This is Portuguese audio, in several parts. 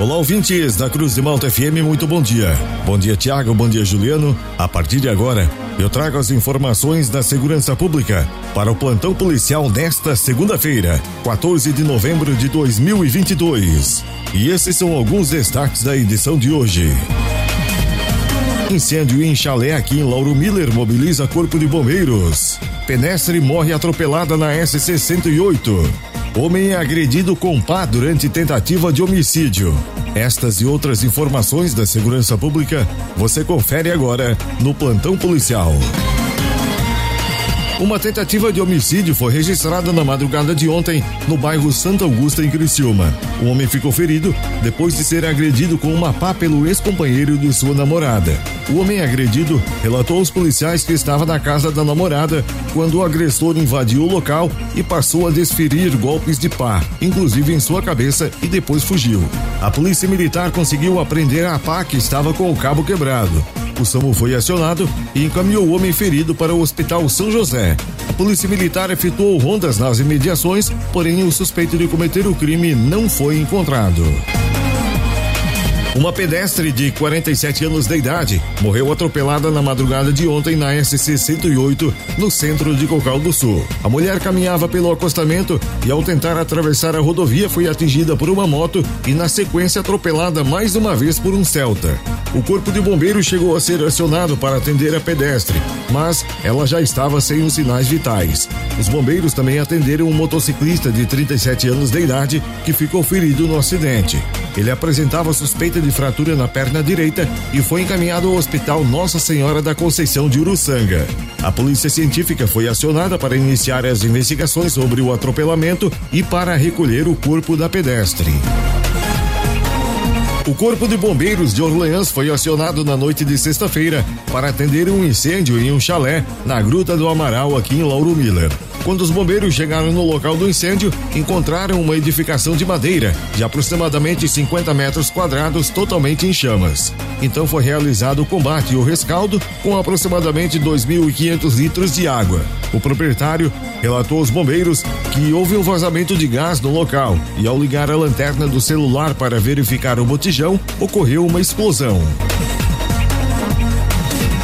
Olá, ouvintes da Cruz de Malta FM, muito bom dia. Bom dia, Tiago, bom dia, Juliano. A partir de agora, eu trago as informações da segurança pública para o plantão policial nesta segunda-feira, 14 de novembro de 2022. E esses são alguns destaques da edição de hoje. Incêndio em chalé aqui em Lauro Miller mobiliza Corpo de Bombeiros. Penestre morre atropelada na SC-108. Homem é agredido com pá durante tentativa de homicídio. Estas e outras informações da segurança pública você confere agora no plantão policial. Uma tentativa de homicídio foi registrada na madrugada de ontem no bairro Santa Augusta, em Criciúma. O homem ficou ferido depois de ser agredido com uma pá pelo ex-companheiro de sua namorada. O homem agredido relatou aos policiais que estava na casa da namorada quando o agressor invadiu o local e passou a desferir golpes de pá, inclusive em sua cabeça, e depois fugiu. A polícia militar conseguiu apreender a pá que estava com o cabo quebrado. O SAMU foi acionado e encaminhou o homem ferido para o Hospital São José. A Polícia Militar efetuou rondas nas imediações, porém o suspeito de cometer o crime não foi encontrado. Uma pedestre de 47 anos de idade morreu atropelada na madrugada de ontem na SC 108, no centro de Cocal do Sul. A mulher caminhava pelo acostamento e, ao tentar atravessar a rodovia, foi atingida por uma moto e, na sequência, atropelada mais uma vez por um Celta. O corpo de bombeiros chegou a ser acionado para atender a pedestre, mas ela já estava sem os sinais vitais. Os bombeiros também atenderam um motociclista de 37 anos de idade que ficou ferido no acidente. Ele apresentava suspeita de fratura na perna direita e foi encaminhado ao Hospital Nossa Senhora da Conceição de Uruçanga. A polícia científica foi acionada para iniciar as investigações sobre o atropelamento e para recolher o corpo da pedestre. O Corpo de Bombeiros de Orleans foi acionado na noite de sexta-feira para atender um incêndio em um chalé na Gruta do Amaral, aqui em Lauro Miller. Quando os bombeiros chegaram no local do incêndio, encontraram uma edificação de madeira de aproximadamente 50 metros quadrados totalmente em chamas. Então foi realizado o combate e o rescaldo com aproximadamente 2.500 litros de água. O proprietário relatou aos bombeiros que houve um vazamento de gás no local e, ao ligar a lanterna do celular para verificar o botijão, ocorreu uma explosão.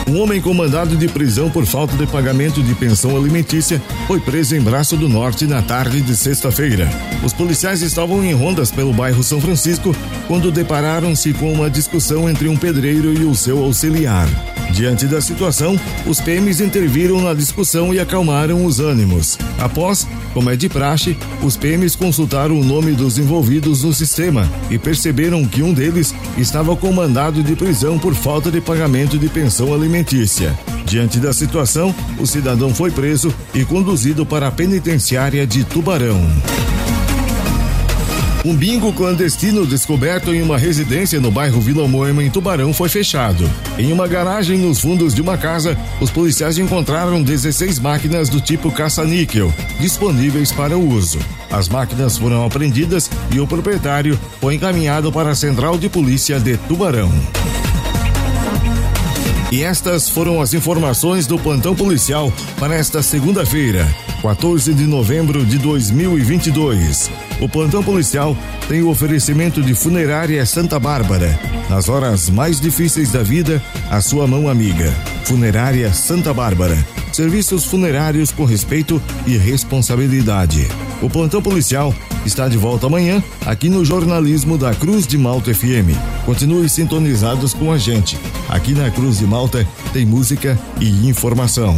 Um homem com mandado de prisão por falta de pagamento de pensão alimentícia foi preso em Braço do Norte na tarde de sexta-feira. Os policiais estavam em rondas pelo bairro São Francisco quando depararam-se com uma discussão entre um pedreiro e o seu auxiliar. Diante da situação, os PMs interviram na discussão e acalmaram os ânimos. Após, como é de praxe, os PMs consultaram o nome dos envolvidos no sistema e perceberam que um deles estava com mandado de prisão por falta de pagamento de pensão alimentícia. Diante da situação, o cidadão foi preso e conduzido para a penitenciária de Tubarão. Um bingo clandestino descoberto em uma residência no bairro Vila Moema, em Tubarão, foi fechado. Em uma garagem nos fundos de uma casa, os policiais encontraram 16 máquinas do tipo caça-níquel, disponíveis para uso. As máquinas foram apreendidas e o proprietário foi encaminhado para a Central de Polícia de Tubarão. E estas foram as informações do plantão policial para esta segunda-feira, 14 de novembro de 2022. O plantão policial tem o oferecimento de Funerária Santa Bárbara. Nas horas mais difíceis da vida, a sua mão amiga. Funerária Santa Bárbara. Serviços funerários com respeito e responsabilidade. O plantão policial está de volta amanhã aqui no jornalismo da Cruz de Malta FM. Continue sintonizados com a gente. Aqui na Cruz de Malta tem música e informação.